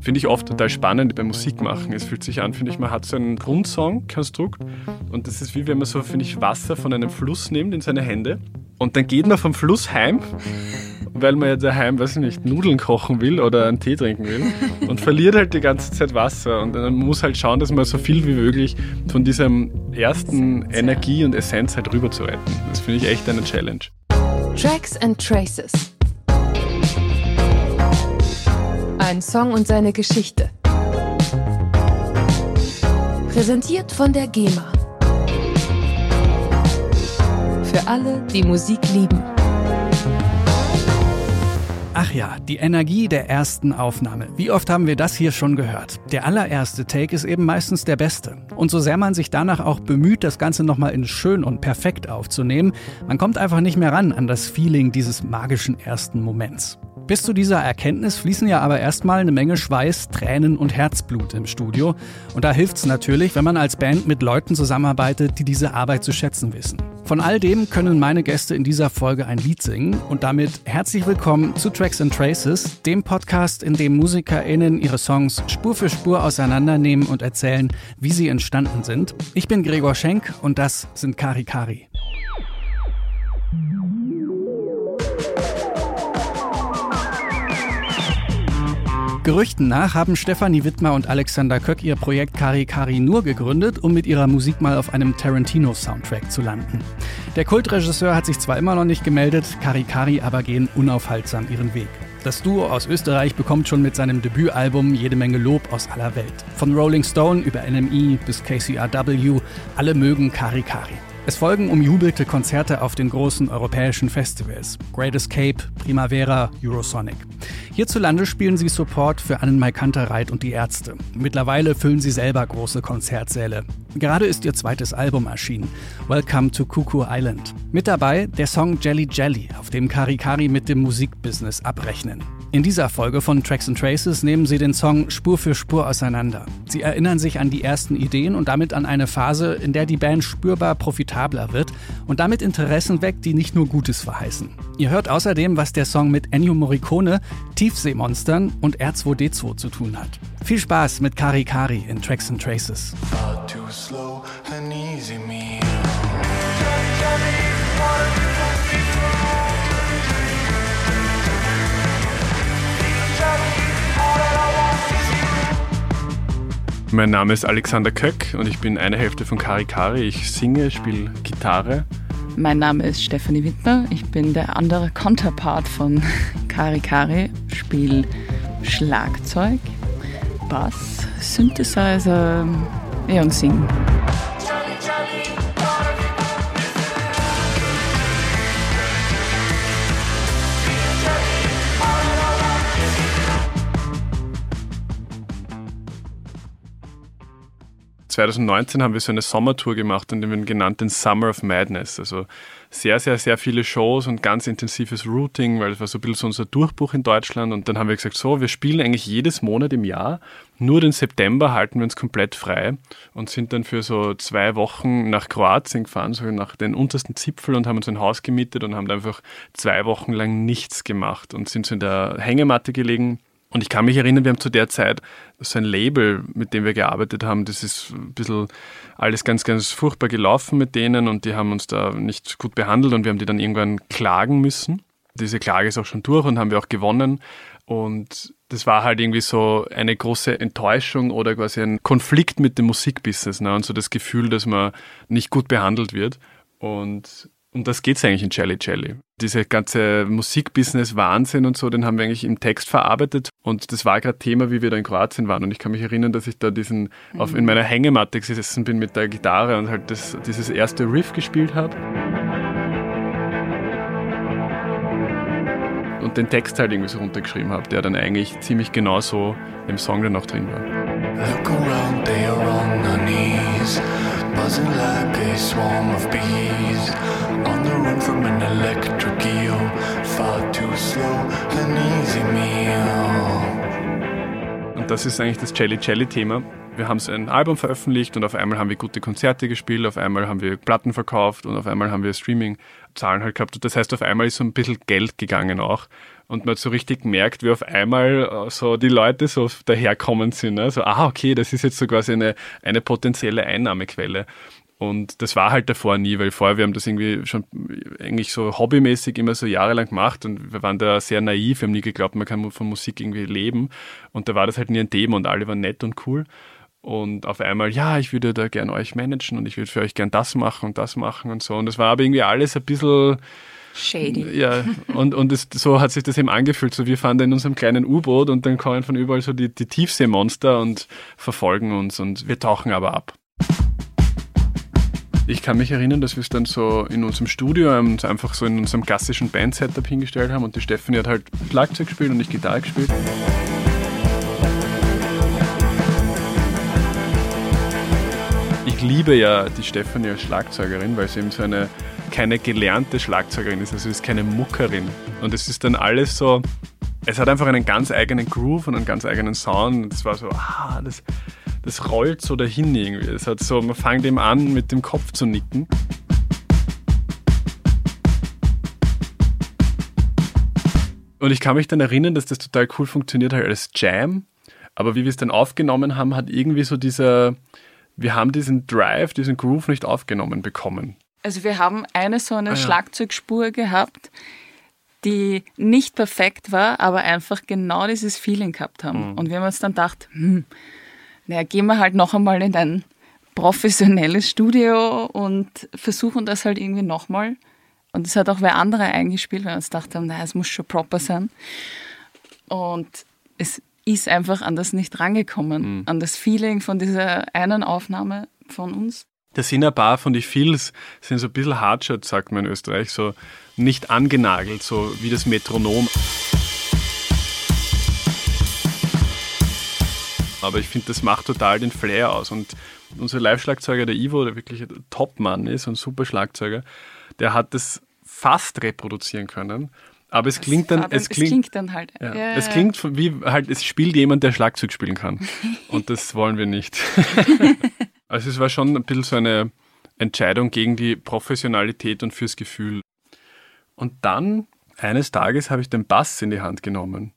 Finde ich oft total spannend beim Musikmachen. Es fühlt sich an, finde ich, man hat so einen Grundsong-Konstrukt und das ist wie wenn man so, finde ich, Wasser von einem Fluss nimmt in seine Hände und dann geht man vom Fluss heim weil man ja daheim, weiß ich nicht, Nudeln kochen will oder einen Tee trinken will und verliert halt die ganze Zeit Wasser. Und dann muss halt schauen, dass man so viel wie möglich von diesem ersten Energie und Essenz halt rüber zu retten. Das finde ich echt eine Challenge. Tracks and Traces. Ein Song und seine Geschichte. Präsentiert von der GEMA. Für alle, die Musik lieben. Ach ja, die Energie der ersten Aufnahme. Wie oft haben wir das hier schon gehört? Der allererste Take ist eben meistens der beste. Und so sehr man sich danach auch bemüht, das Ganze nochmal in schön und perfekt aufzunehmen, man kommt einfach nicht mehr ran an das Feeling dieses magischen ersten Moments. Bis zu dieser Erkenntnis fließen ja aber erstmal eine Menge Schweiß, Tränen und Herzblut im Studio. Und da hilft es natürlich, wenn man als Band mit Leuten zusammenarbeitet, die diese Arbeit zu schätzen wissen. Von all dem können meine Gäste in dieser Folge ein Lied singen und damit herzlich willkommen zu Tracks and Traces, dem Podcast, in dem MusikerInnen ihre Songs Spur für Spur auseinandernehmen und erzählen, wie sie entstanden sind. Ich bin Gregor Schenk und das sind Kari Kari. Gerüchten nach haben Stefanie Wittmer und Alexander Köck ihr Projekt Kari Kari nur gegründet, um mit ihrer Musik mal auf einem Tarantino-Soundtrack zu landen. Der Kultregisseur hat sich zwar immer noch nicht gemeldet, Kari Kari aber gehen unaufhaltsam ihren Weg. Das Duo aus Österreich bekommt schon mit seinem Debütalbum jede Menge Lob aus aller Welt. Von Rolling Stone über NME bis KCRW, alle mögen Kari Kari. Es folgen umjubelte Konzerte auf den großen europäischen Festivals. Great Escape, Primavera, Eurosonic. Hierzulande spielen sie Support für Annenmai Kantereit und die Ärzte. Mittlerweile füllen sie selber große Konzertsäle. Gerade ist ihr zweites Album erschienen, Welcome to Cuckoo Island. Mit dabei der Song Jelly Jelly, auf dem Karikari mit dem Musikbusiness abrechnen. In dieser Folge von Tracks and Traces nehmen sie den Song Spur für Spur auseinander. Sie erinnern sich an die ersten Ideen und damit an eine Phase, in der die Band spürbar profitabler wird und damit Interessen weckt, die nicht nur Gutes verheißen. Ihr hört außerdem, was der Song mit Ennio Morricone, Tiefseemonstern und R2D2 zu tun hat. Viel Spaß mit Kari Kari in Tracks and Traces. Mein Name ist Alexander Köck und ich bin eine Hälfte von Kari Kari. Ich singe, spiele Gitarre. Mein Name ist Stefanie Wittner. Ich bin der andere Counterpart von Kari Kari. Spiele Schlagzeug, Bass, Synthesizer ja, und singe. 2019 haben wir so eine Sommertour gemacht und den genannten Summer of Madness. Also sehr, sehr, sehr viele Shows und ganz intensives Routing, weil es war so ein bisschen so unser Durchbruch in Deutschland. Und dann haben wir gesagt, so, wir spielen eigentlich jedes Monat im Jahr. Nur den September halten wir uns komplett frei und sind dann für so zwei Wochen nach Kroatien gefahren, so nach den untersten Zipfel und haben uns ein Haus gemietet und haben da einfach zwei Wochen lang nichts gemacht und sind so in der Hängematte gelegen und ich kann mich erinnern, wir haben zu der Zeit so ein Label, mit dem wir gearbeitet haben, das ist ein bisschen alles ganz, ganz furchtbar gelaufen mit denen und die haben uns da nicht gut behandelt und wir haben die dann irgendwann klagen müssen. Diese Klage ist auch schon durch und haben wir auch gewonnen. Und das war halt irgendwie so eine große Enttäuschung oder quasi ein Konflikt mit dem Musikbusiness ne? und so das Gefühl, dass man nicht gut behandelt wird. Und um das geht es eigentlich in Jelly Jelly. Diese ganze Musikbusiness-Wahnsinn und so, den haben wir eigentlich im Text verarbeitet. Und das war gerade Thema, wie wir da in Kroatien waren. Und ich kann mich erinnern, dass ich da diesen mhm. auf, in meiner Hängematte gesessen bin mit der Gitarre und halt das, dieses erste Riff gespielt habe. Und den Text halt irgendwie so runtergeschrieben habe, der dann eigentlich ziemlich genau so im Song dann noch drin war. Look around, they are on their knees, buzzing like a swarm of bees run from an electric eel. Far too slow, an easy meal. Und das ist eigentlich das Jelly Jelly Thema. Wir haben ein Album veröffentlicht und auf einmal haben wir gute Konzerte gespielt, auf einmal haben wir Platten verkauft und auf einmal haben wir Streaming-Zahlen halt gehabt. Das heißt, auf einmal ist so ein bisschen Geld gegangen auch. Und man so richtig gemerkt, wie auf einmal äh, so die Leute so daherkommen sind. Ne? So, ah, okay, das ist jetzt so quasi eine, eine potenzielle Einnahmequelle. Und das war halt davor nie, weil vorher wir haben das irgendwie schon eigentlich so hobbymäßig immer so jahrelang gemacht und wir waren da sehr naiv, wir haben nie geglaubt, man kann von Musik irgendwie leben. Und da war das halt nie ein Thema und alle waren nett und cool. Und auf einmal, ja, ich würde da gern euch managen und ich würde für euch gern das machen und das machen und so. Und das war aber irgendwie alles ein bisschen Shady. Ja, und, und es, so hat sich das eben angefühlt. So, wir fahren da in unserem kleinen U-Boot und dann kommen von überall so die, die Tiefseemonster und verfolgen uns und wir tauchen aber ab. Ich kann mich erinnern, dass wir es dann so in unserem Studio uns einfach so in unserem klassischen Band-Setup hingestellt haben und die Stephanie hat halt Schlagzeug gespielt und ich Gitarre gespielt. Ich liebe ja die Stephanie als Schlagzeugerin, weil sie eben so eine keine gelernte Schlagzeugerin ist, also sie ist keine Muckerin. Und es ist dann alles so, es hat einfach einen ganz eigenen Groove und einen ganz eigenen Sound. Und es war so, ah, das, das rollt so dahin irgendwie. Es hat so, man fängt eben an, mit dem Kopf zu nicken. Und ich kann mich dann erinnern, dass das total cool funktioniert halt als Jam. Aber wie wir es dann aufgenommen haben, hat irgendwie so dieser, wir haben diesen Drive, diesen Groove nicht aufgenommen bekommen. Also wir haben eine so eine ah, ja. Schlagzeugspur gehabt, die nicht perfekt war, aber einfach genau dieses Feeling gehabt haben. Mhm. Und wir haben uns dann gedacht, hm, naja, gehen wir halt noch einmal in ein professionelles Studio und versuchen das halt irgendwie nochmal. Und es hat auch wer andere eingespielt, weil wir uns gedacht haben, naja, es muss schon proper sein. Und es ist einfach an das nicht rangekommen, mhm. an das Feeling von dieser einen Aufnahme von uns. Da sind ein paar von die Feels, sind so ein bisschen Hardshot, sagt man in Österreich, so nicht angenagelt, so wie das Metronom. Aber ich finde, das macht total den Flair aus. Und unser Live-Schlagzeuger, der Ivo, der wirklich ein Top-Mann ist und super Schlagzeuger, der hat das fast reproduzieren können. Aber es klingt dann, es klingt, es klingt dann halt. Ja, ja, es klingt wie halt, es spielt jemand, der Schlagzeug spielen kann. Und das wollen wir nicht. also es war schon ein bisschen so eine Entscheidung gegen die Professionalität und fürs Gefühl. Und dann, eines Tages, habe ich den Bass in die Hand genommen.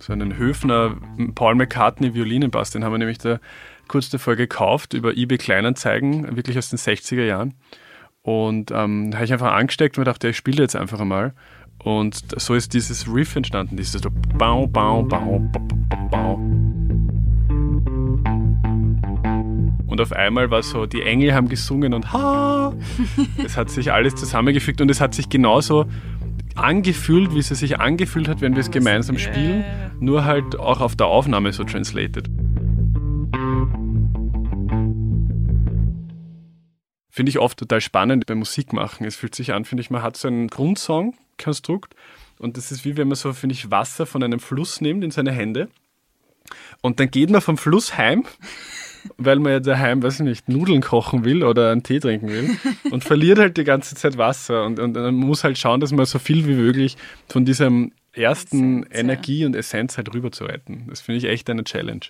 So einen Höfner Paul McCartney Violinenbass, den haben wir nämlich da kurz davor gekauft über eBay Kleinanzeigen, wirklich aus den 60er Jahren. Und ähm, habe ich einfach angesteckt und dachte, ich spiele jetzt einfach einmal. Und so ist dieses Riff entstanden, dieses so bau, bau, bau, bau, bau. Und auf einmal war so, die Engel haben gesungen und ha! Es hat sich alles zusammengefügt und es hat sich genauso angefühlt, wie es sich angefühlt hat, wenn wir es gemeinsam spielen, nur halt auch auf der Aufnahme so translated. Finde ich oft total spannend beim Musikmachen. Es fühlt sich an, finde ich, man hat so einen Grundsong-Konstrukt und das ist wie wenn man so, finde ich, Wasser von einem Fluss nimmt in seine Hände und dann geht man vom Fluss heim weil man ja daheim, weiß ich nicht, Nudeln kochen will oder einen Tee trinken will und verliert halt die ganze Zeit Wasser und, und man muss halt schauen, dass man so viel wie möglich von diesem ersten Essenz, Energie und Essenz halt rüber zu retten. Das finde ich echt eine Challenge.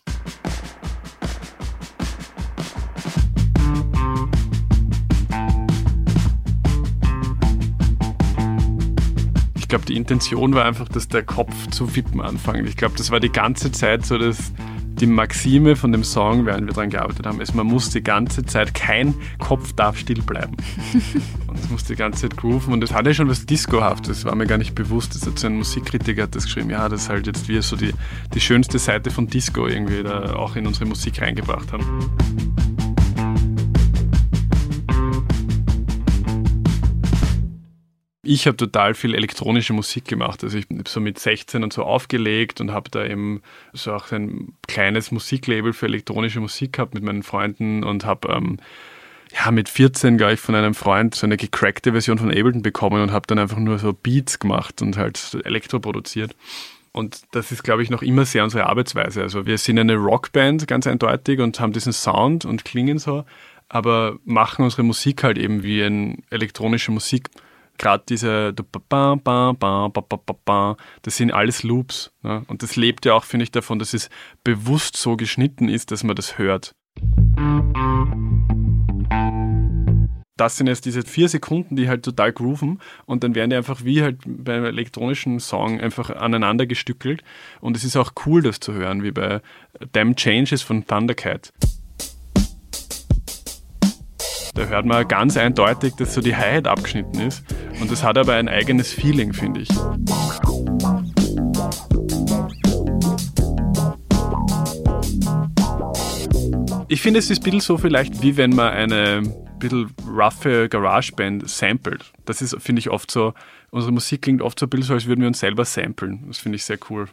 Ich glaube, die Intention war einfach, dass der Kopf zu wippen anfängt. Ich glaube, das war die ganze Zeit so das die Maxime von dem Song, während wir daran gearbeitet haben, ist, man muss die ganze Zeit, kein Kopf darf still bleiben. und es muss die ganze Zeit grooven und das hatte schon was Discohaftes, das war mir gar nicht bewusst. Das hat so ein Musikkritiker hat das geschrieben, ja, das ist halt jetzt wir so die, die schönste Seite von Disco irgendwie da auch in unsere Musik reingebracht haben. Ich habe total viel elektronische Musik gemacht. Also ich habe so mit 16 und so aufgelegt und habe da eben so auch ein kleines Musiklabel für elektronische Musik gehabt mit meinen Freunden und habe ähm, ja, mit 14 gar ich von einem Freund so eine gecrackte Version von Ableton bekommen und habe dann einfach nur so Beats gemacht und halt Elektro produziert. Und das ist, glaube ich, noch immer sehr unsere Arbeitsweise. Also wir sind eine Rockband, ganz eindeutig, und haben diesen Sound und klingen so, aber machen unsere Musik halt eben wie eine elektronische Musik gerade diese das sind alles Loops. Ne? Und das lebt ja auch, finde ich, davon, dass es bewusst so geschnitten ist, dass man das hört. Das sind jetzt diese vier Sekunden, die halt total grooven und dann werden die einfach wie halt beim elektronischen Song einfach aneinander gestückelt und es ist auch cool, das zu hören, wie bei Damn Changes von Thundercat. Da hört man ganz eindeutig, dass so die Hi-Hat abgeschnitten ist. Und das hat aber ein eigenes Feeling, finde ich. Ich finde, es ist ein bisschen so vielleicht, wie wenn man eine bisschen roughe Garageband samplet. Das ist, finde ich, oft so, unsere Musik klingt oft so ein bisschen so, als würden wir uns selber samplen. Das finde ich sehr cool.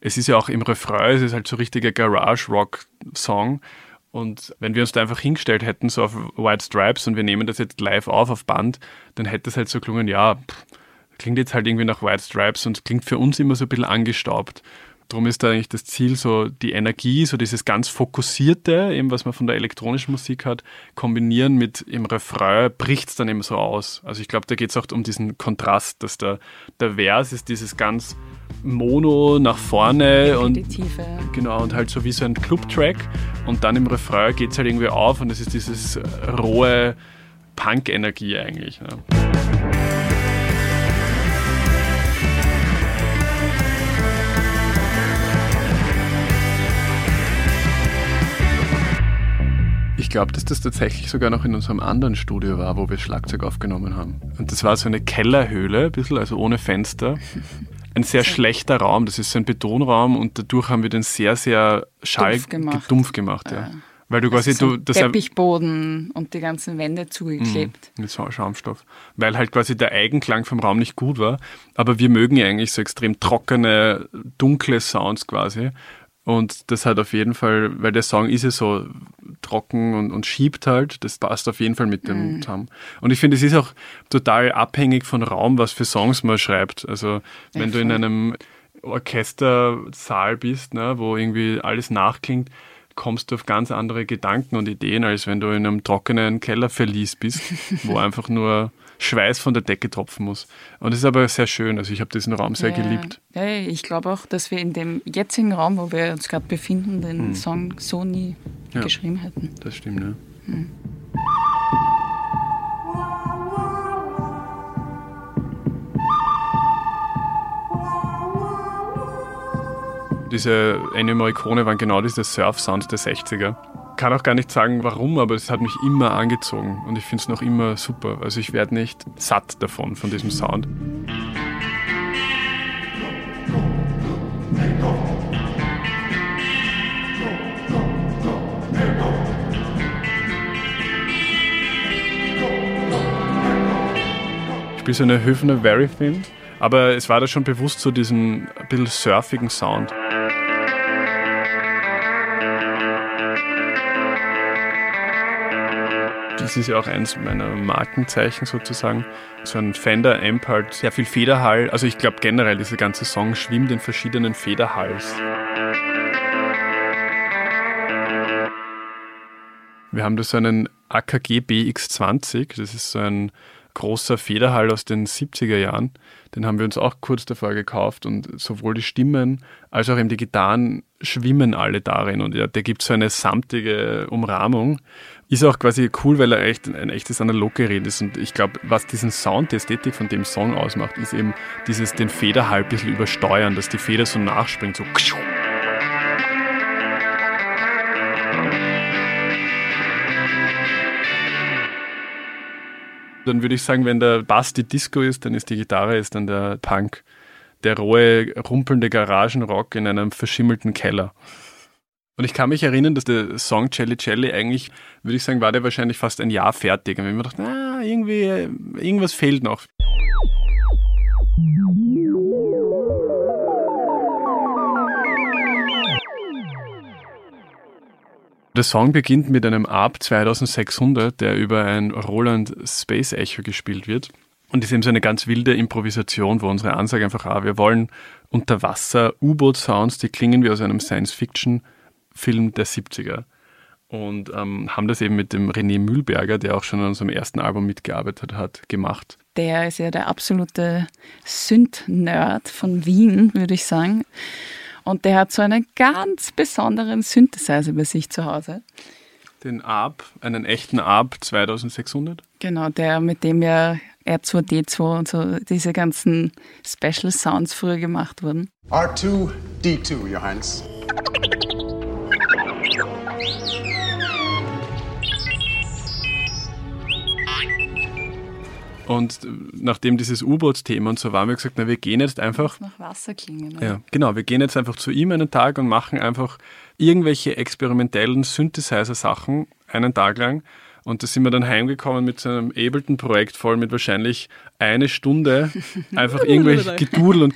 Es ist ja auch im Refrain, es ist halt so richtiger Garage-Rock-Song. Und wenn wir uns da einfach hingestellt hätten, so auf White Stripes und wir nehmen das jetzt live auf auf Band, dann hätte es halt so gelungen, ja, pff, klingt jetzt halt irgendwie nach White Stripes und klingt für uns immer so ein bisschen angestaubt. Darum ist da eigentlich das Ziel, so die Energie, so dieses ganz Fokussierte, eben was man von der elektronischen Musik hat, kombinieren mit im Refrain, bricht es dann eben so aus. Also ich glaube, da geht es auch um diesen Kontrast, dass der, der Vers ist dieses ganz Mono nach vorne und genau und halt so wie so ein Club-Track und dann im Refrain geht es halt irgendwie auf und es ist dieses rohe Punk-Energie eigentlich. Ja. Ich glaube, dass das tatsächlich sogar noch in unserem anderen Studio war, wo wir Schlagzeug aufgenommen haben. Und das war so eine Kellerhöhle, ein bisschen, also ohne Fenster. Ein sehr schlechter Raum, das ist so ein Betonraum und dadurch haben wir den sehr, sehr schall dumpf gemacht. Dumpf gemacht ja. Weil du quasi so du das Teppichboden und die ganzen Wände zugeklebt. Mhm, mit Schaumstoff. Weil halt quasi der Eigenklang vom Raum nicht gut war. Aber wir mögen ja eigentlich so extrem trockene, dunkle Sounds quasi. Und das hat auf jeden Fall, weil der Song ist ja so trocken und, und schiebt halt, das passt auf jeden Fall mit dem mhm. zusammen. Und ich finde, es ist auch total abhängig von Raum, was für Songs man schreibt. Also wenn ja, du in einem Orchestersaal bist, ne, wo irgendwie alles nachklingt, kommst du auf ganz andere Gedanken und Ideen, als wenn du in einem trockenen Kellerverlies bist, wo einfach nur Schweiß von der Decke tropfen muss. Und das ist aber sehr schön. Also ich habe diesen Raum sehr ja, geliebt. Ja, ich glaube auch, dass wir in dem jetzigen Raum, wo wir uns gerade befinden, den hm. Song so nie ja, geschrieben hätten. Das stimmt, ja. Hm. Diese Ennio Morricone waren genau diese Surf-Sounds der 60er kann auch gar nicht sagen, warum, aber es hat mich immer angezogen und ich finde es noch immer super. Also ich werde nicht satt davon, von diesem Sound. Ich spiele so eine Höfner Very Thin, aber es war da schon bewusst so diesen ein bisschen surfigen Sound. Ist ja auch eins meiner Markenzeichen sozusagen. So ein Fender Amp halt sehr viel Federhall. Also ich glaube generell, dieser ganze Song schwimmt in verschiedenen Federhalls. Wir haben da so einen AKG BX20, das ist so ein großer Federhall aus den 70er Jahren. Den haben wir uns auch kurz davor gekauft und sowohl die Stimmen als auch eben die Gitarren schwimmen alle darin und ja, der gibt so eine samtige Umrahmung. Ist auch quasi cool, weil er echt ein echtes Analoggerät ist und ich glaube, was diesen Sound, die Ästhetik von dem Song ausmacht, ist eben dieses den Federhall ein bisschen übersteuern, dass die Feder so nachspringt, so dann würde ich sagen, wenn der Bass die Disco ist, dann ist die Gitarre ist dann der Punk. Der rohe, rumpelnde Garagenrock in einem verschimmelten Keller. Und ich kann mich erinnern, dass der Song Celli Celli eigentlich, würde ich sagen, war der wahrscheinlich fast ein Jahr fertig. Und haben mir gedacht, na, irgendwie, irgendwas fehlt noch. Der Song beginnt mit einem ARP 2600, der über ein Roland Space Echo gespielt wird. Und ist eben so eine ganz wilde Improvisation, wo unsere Ansage einfach war, wir wollen unter Wasser U-Boot-Sounds, die klingen wie aus einem Science-Fiction-Film der 70er. und ähm, haben das eben mit dem René Mühlberger, der auch schon an unserem ersten Album mitgearbeitet hat, gemacht. Der ist ja der absolute Synth-Nerd von Wien, würde ich sagen. Und der hat so einen ganz besonderen Synthesizer bei sich zu Hause. Den ARP, einen echten ARP 2600? Genau, der, mit dem ja R2D2 und so diese ganzen Special Sounds früher gemacht wurden. R2D2, Your Und nachdem dieses U-Boot-Thema und so war, haben wir gesagt, na, wir gehen jetzt einfach. Nach Wasser klingen. Ja, genau. Wir gehen jetzt einfach zu ihm einen Tag und machen einfach irgendwelche experimentellen Synthesizer-Sachen einen Tag lang. Und da sind wir dann heimgekommen mit so einem Ableton-Projekt voll mit wahrscheinlich eine Stunde einfach irgendwelche Gedudel und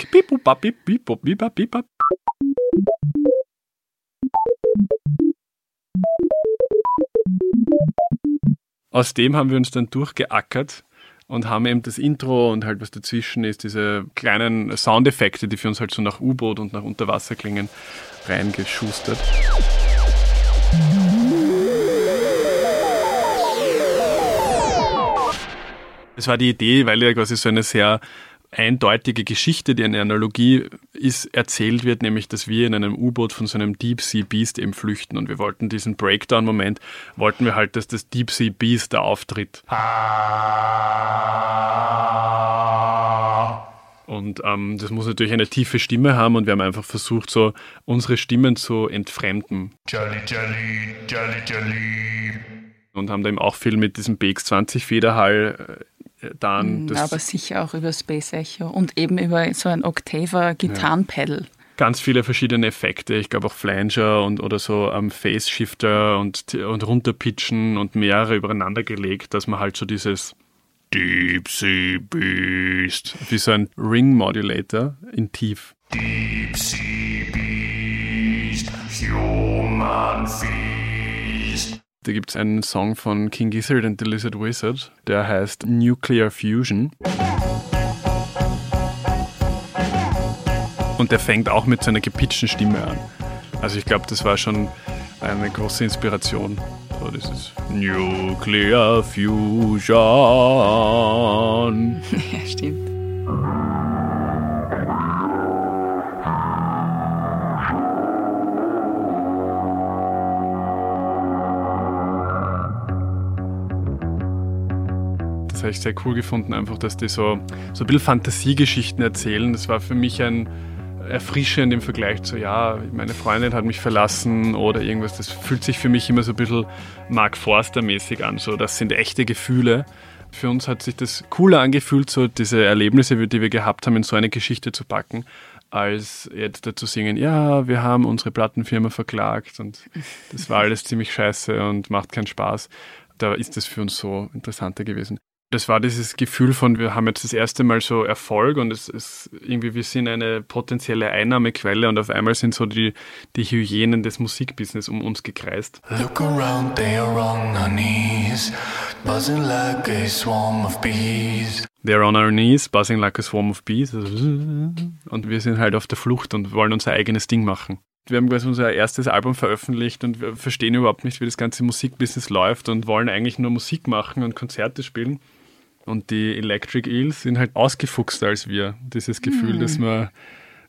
Aus dem haben wir uns dann durchgeackert und haben eben das Intro und halt was dazwischen ist, diese kleinen Soundeffekte, die für uns halt so nach U-Boot und nach Unterwasser klingen, reingeschustert. Es war die Idee, weil ja quasi so eine sehr eindeutige Geschichte, die eine Analogie ist, erzählt wird, nämlich, dass wir in einem U-Boot von so einem Deep Sea Beast eben flüchten und wir wollten diesen Breakdown-Moment, wollten wir halt, dass das Deep Sea Beast da auftritt. Und ähm, das muss natürlich eine tiefe Stimme haben und wir haben einfach versucht, so unsere Stimmen zu entfremden. Jelly, Jelly, Jelly, Jelly. Und haben da eben auch viel mit diesem BX20 Federhall äh, dann. Mm, aber sicher auch über Space Echo und eben über so ein Octaver Gitarrenpedal. Ja. Ganz viele verschiedene Effekte, ich glaube auch Flanger und oder so am um, Phase Shifter und, und runterpitchen und mehrere übereinander gelegt, dass man halt so dieses Deep Sea Beast, wie so ein Ring Modulator in Tief. Deep Sea Beast, Human Feast. Da gibt es einen Song von King Gizzard and the Lizard Wizard, der heißt Nuclear Fusion. Und der fängt auch mit seiner gepitchten Stimme an. Also ich glaube, das war schon eine große Inspiration. So dieses Nuclear Fusion. Ja, stimmt. Ich sehr cool gefunden, einfach, dass die so, so ein bisschen Fantasiegeschichten erzählen. Das war für mich ein erfrischend im Vergleich zu, ja, meine Freundin hat mich verlassen oder irgendwas. Das fühlt sich für mich immer so ein bisschen Mark Forster-mäßig an. So, das sind echte Gefühle. Für uns hat sich das cooler angefühlt, so diese Erlebnisse, die wir gehabt haben, in so eine Geschichte zu packen, als jetzt dazu singen, ja, wir haben unsere Plattenfirma verklagt und das war alles ziemlich scheiße und macht keinen Spaß. Da ist das für uns so interessanter gewesen das war dieses Gefühl von, wir haben jetzt das erste Mal so Erfolg und es ist irgendwie, wir sind eine potenzielle Einnahmequelle und auf einmal sind so die, die Hyänen des Musikbusiness um uns gekreist. Look around, they are on our knees, buzzing like a swarm of bees. They're on our knees, buzzing like a swarm of bees. Und wir sind halt auf der Flucht und wollen unser eigenes Ding machen. Wir haben quasi unser erstes Album veröffentlicht und wir verstehen überhaupt nicht, wie das ganze Musikbusiness läuft und wollen eigentlich nur Musik machen und Konzerte spielen. Und die Electric Eels sind halt ausgefuchster als wir. Dieses Gefühl, mhm. dass wir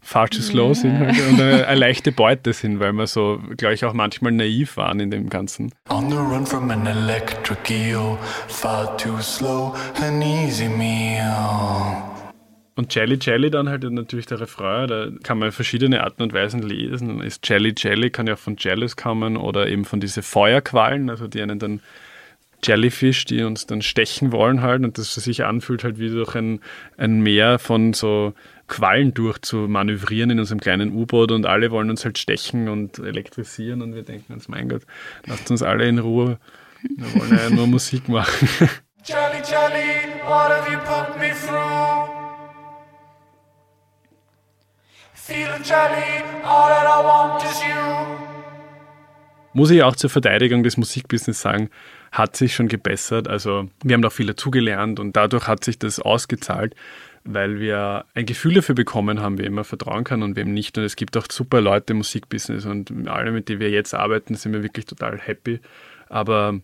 falsches zu slow sind halt und eine, eine, leichte Beute sind, weil wir so, glaube ich, auch manchmal naiv waren in dem Ganzen. On the run from an electric eel, far too slow, an easy meal. Und Jelly Jelly dann halt natürlich der Refrain, da kann man verschiedene Arten und Weisen lesen. Ist Jelly Jelly, kann ja auch von Jealous kommen oder eben von diesen Feuerquallen, also die einen dann Jellyfish, die uns dann stechen wollen halt und das sich anfühlt halt wie durch ein, ein Meer von so Quallen durch zu manövrieren in unserem kleinen U-Boot und alle wollen uns halt stechen und elektrisieren und wir denken uns, mein Gott, lasst uns alle in Ruhe. Wir wollen ja nur Musik machen. Jelly, Jelly, what have you put me through? Feeling jelly, all that I want is you. Muss ich auch zur Verteidigung des Musikbusiness sagen, hat sich schon gebessert. Also wir haben da viel dazugelernt und dadurch hat sich das ausgezahlt. weil wir ein Gefühl dafür bekommen haben, wem man vertrauen kann und wem nicht. Und es gibt auch super Leute im Musikbusiness und alle, mit denen wir jetzt arbeiten, sind wir wirklich total happy. Aber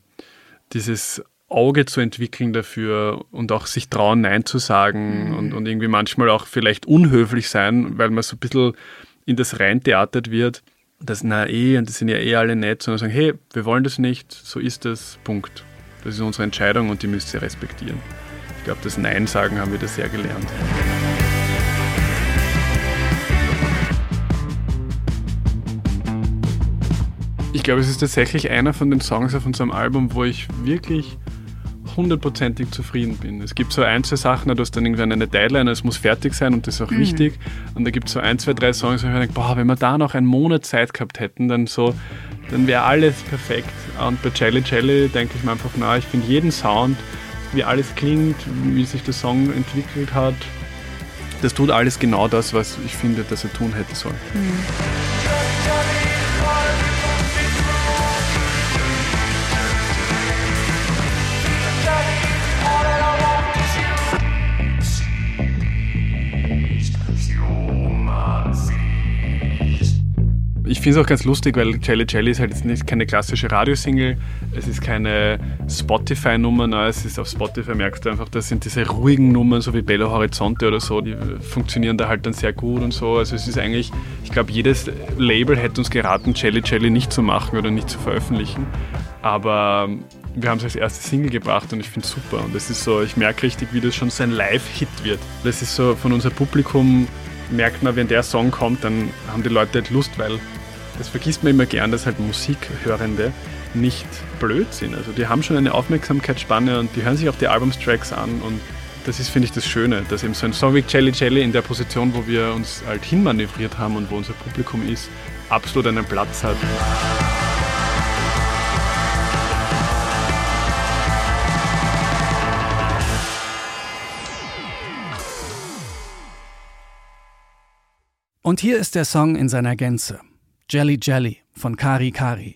dieses Auge zu entwickeln dafür und auch sich trauen, Nein zu sagen mhm. und, und irgendwie manchmal auch vielleicht unhöflich sein, weil man so ein bisschen in das reintheatert wird, dass na eh, und das sind ja eh alle nett, sondern sagen, hey, wir wollen das nicht, so ist das, Punkt. Das ist unsere Entscheidung und die müsst ihr respektieren. Ich glaube, das Nein sagen haben wir da sehr gelernt. Ich glaube, es ist tatsächlich einer von den Songs auf unserem Album, wo ich wirklich hundertprozentig zufrieden bin. Es gibt so ein, zwei Sachen, du hast dann irgendwann eine Deadline, es muss fertig sein und das ist auch mhm. wichtig. Und da gibt es so ein, zwei, drei Songs, wo ich mir denke, boah, wenn wir da noch einen Monat Zeit gehabt hätten, dann so, dann wäre alles perfekt. Und bei Jelly Jelly denke ich mir einfach, na, ich finde jeden Sound, wie alles klingt, wie sich der Song entwickelt hat, das tut alles genau das, was ich finde, dass er tun hätte sollen. Mhm. Ich finde es auch ganz lustig, weil Jelly Jelly ist halt jetzt nicht keine klassische Radiosingle, es ist keine Spotify-Nummer, es ist auf Spotify merkst du einfach, das sind diese ruhigen Nummern, so wie Bello Horizonte oder so, die funktionieren da halt dann sehr gut und so. Also es ist eigentlich, ich glaube, jedes Label hätte uns geraten, Jelly Jelly nicht zu machen oder nicht zu veröffentlichen. Aber wir haben es als erste Single gebracht und ich finde es super. Und es ist so, ich merke richtig, wie das schon so ein Live-Hit wird. Das ist so von unserem Publikum merkt man, wenn der Song kommt, dann haben die Leute halt Lust, weil das vergisst man immer gern, dass halt Musikhörende nicht blöd sind. Also die haben schon eine Aufmerksamkeitsspanne und die hören sich auch die Albumstracks an und das ist, finde ich, das Schöne, dass eben so ein Song wie Jelly Jelly in der Position, wo wir uns halt hinmanövriert haben und wo unser Publikum ist, absolut einen Platz hat. Und hier ist der Song in seiner Gänze. Jelly Jelly von Kari Kari.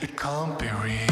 it can't be real.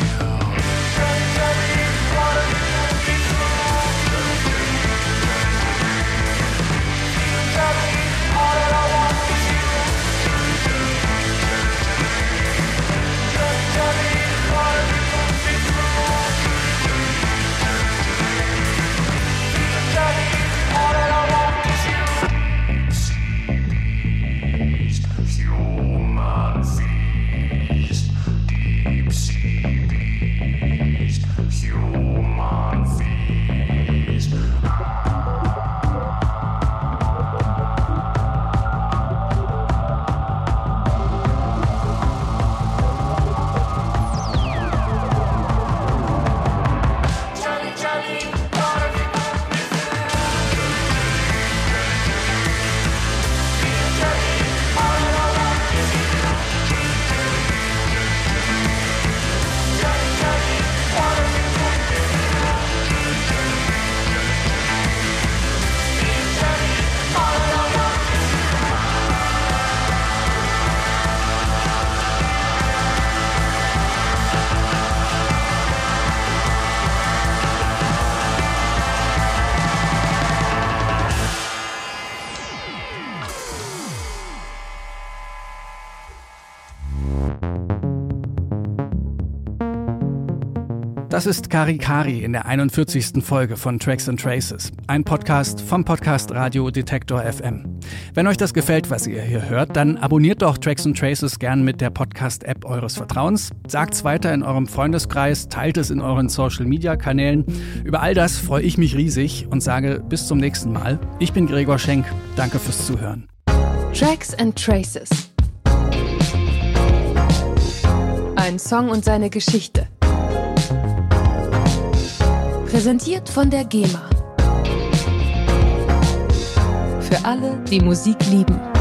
Das ist Kari Kari in der 41. Folge von Tracks and Traces, ein Podcast vom Podcast Radio Detektor FM. Wenn euch das gefällt, was ihr hier hört, dann abonniert doch Tracks and Traces gern mit der Podcast-App eures Vertrauens, sagt's weiter in eurem Freundeskreis, teilt es in euren Social-Media-Kanälen. Über all das freue ich mich riesig und sage bis zum nächsten Mal. Ich bin Gregor Schenk. Danke fürs Zuhören. Tracks and Traces. Ein Song und seine Geschichte. Präsentiert von der GEMA. Für alle, die Musik lieben.